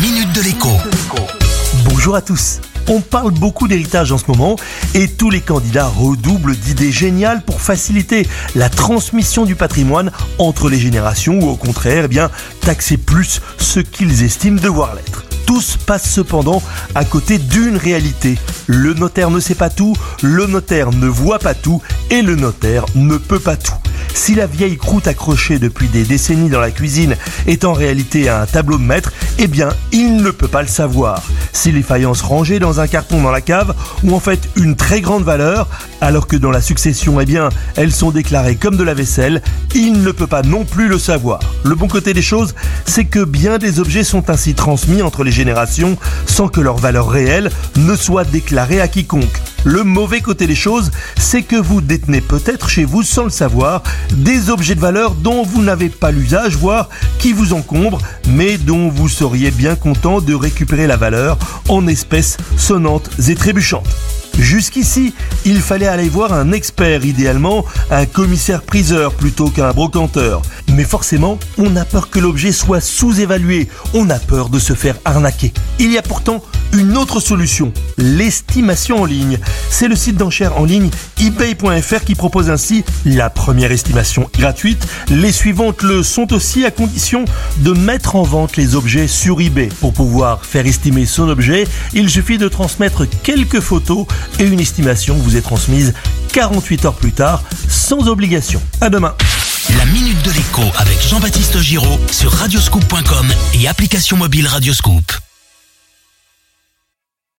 minute de l'écho. Bonjour à tous. On parle beaucoup d'héritage en ce moment et tous les candidats redoublent d'idées géniales pour faciliter la transmission du patrimoine entre les générations ou au contraire, eh bien, taxer plus ce qu'ils estiment devoir l'être. Tous passent cependant à côté d'une réalité. Le notaire ne sait pas tout, le notaire ne voit pas tout et le notaire ne peut pas tout. Si la vieille croûte accrochée depuis des décennies dans la cuisine est en réalité un tableau de maître, eh bien, il ne peut pas le savoir. Si les faïences rangées dans un carton dans la cave ont en fait une très grande valeur, alors que dans la succession, eh bien, elles sont déclarées comme de la vaisselle, il ne peut pas non plus le savoir. Le bon côté des choses, c'est que bien des objets sont ainsi transmis entre les générations sans que leur valeur réelle ne soit déclarée à quiconque. Le mauvais côté des choses, c'est que vous détenez peut-être chez vous, sans le savoir, des objets de valeur dont vous n'avez pas l'usage, voire qui vous encombrent, mais dont vous seriez bien content de récupérer la valeur en espèces sonnantes et trébuchantes. Jusqu'ici, il fallait aller voir un expert, idéalement un commissaire-priseur plutôt qu'un brocanteur. Mais forcément, on a peur que l'objet soit sous-évalué, on a peur de se faire arnaquer. Il y a pourtant une autre solution, l'estimation en ligne. C'est le site d'enchères en ligne ebay.fr qui propose ainsi la première estimation gratuite. Les suivantes le sont aussi à condition de mettre en vente les objets sur eBay. Pour pouvoir faire estimer son objet, il suffit de transmettre quelques photos et une estimation vous est transmise 48 heures plus tard sans obligation. À demain. La minute de l'écho avec Jean-Baptiste Giraud sur radioscoop.com et application mobile Radioscoop.